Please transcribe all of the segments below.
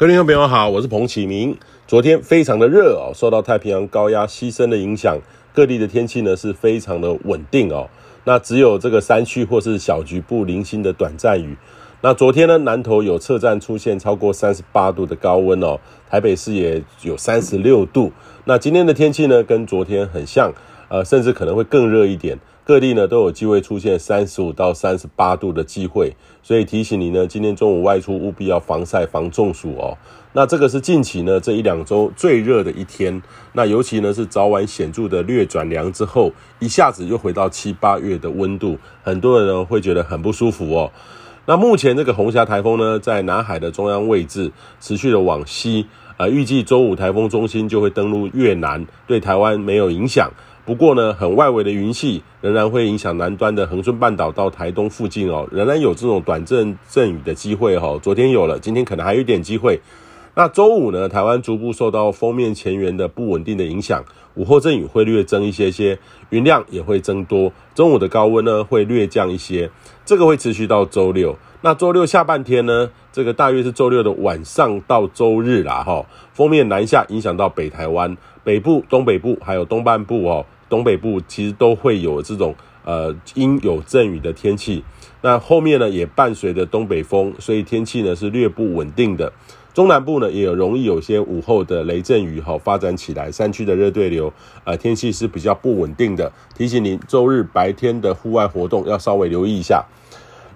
各位听众朋友好，我是彭启明。昨天非常的热哦，受到太平洋高压西伸的影响，各地的天气呢是非常的稳定哦。那只有这个山区或是小局部零星的短暂雨。那昨天呢，南投有测站出现超过三十八度的高温哦，台北市也有三十六度。那今天的天气呢，跟昨天很像，呃，甚至可能会更热一点。各地呢都有机会出现三十五到三十八度的机会，所以提醒你呢，今天中午外出务必要防晒防中暑哦。那这个是近期呢这一两周最热的一天，那尤其呢是早晚显著的略转凉之后，一下子又回到七八月的温度，很多人会觉得很不舒服哦。那目前这个红霞台风呢在南海的中央位置，持续的往西，呃，预计周五台风中心就会登陆越南，对台湾没有影响。不过呢，很外围的云系仍然会影响南端的恒春半岛到台东附近哦，仍然有这种短阵阵雨的机会哈。昨天有了，今天可能还有一点机会。那周五呢，台湾逐步受到锋面前缘的不稳定的影响，午后阵雨会略增一些些，云量也会增多。中午的高温呢会略降一些，这个会持续到周六。那周六下半天呢，这个大约是周六的晚上到周日啦哈。锋面南下影响到北台湾北部、东北部还有东半部哦。东北部其实都会有这种呃阴有阵雨的天气，那后面呢也伴随着东北风，所以天气呢是略不稳定的。中南部呢也容易有些午后的雷阵雨哈发展起来，山区的热对流，呃天气是比较不稳定的。提醒您周日白天的户外活动要稍微留意一下。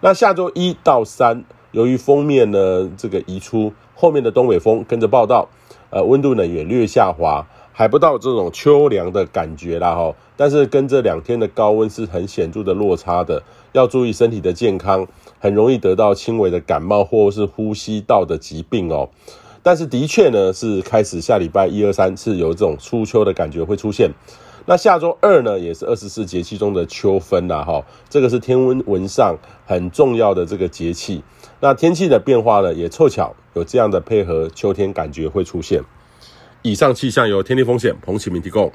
那下周一到三，由于封面呢这个移出，后面的东北风跟着报道，呃温度呢也略下滑。还不到这种秋凉的感觉啦哈，但是跟这两天的高温是很显著的落差的，要注意身体的健康，很容易得到轻微的感冒或是呼吸道的疾病哦。但是的确呢，是开始下礼拜一二三是有这种初秋的感觉会出现。那下周二呢，也是二十四节气中的秋分啦哈，这个是天文文上很重要的这个节气。那天气的变化呢，也凑巧有这样的配合，秋天感觉会出现。以上气象由天地风险彭启明提供。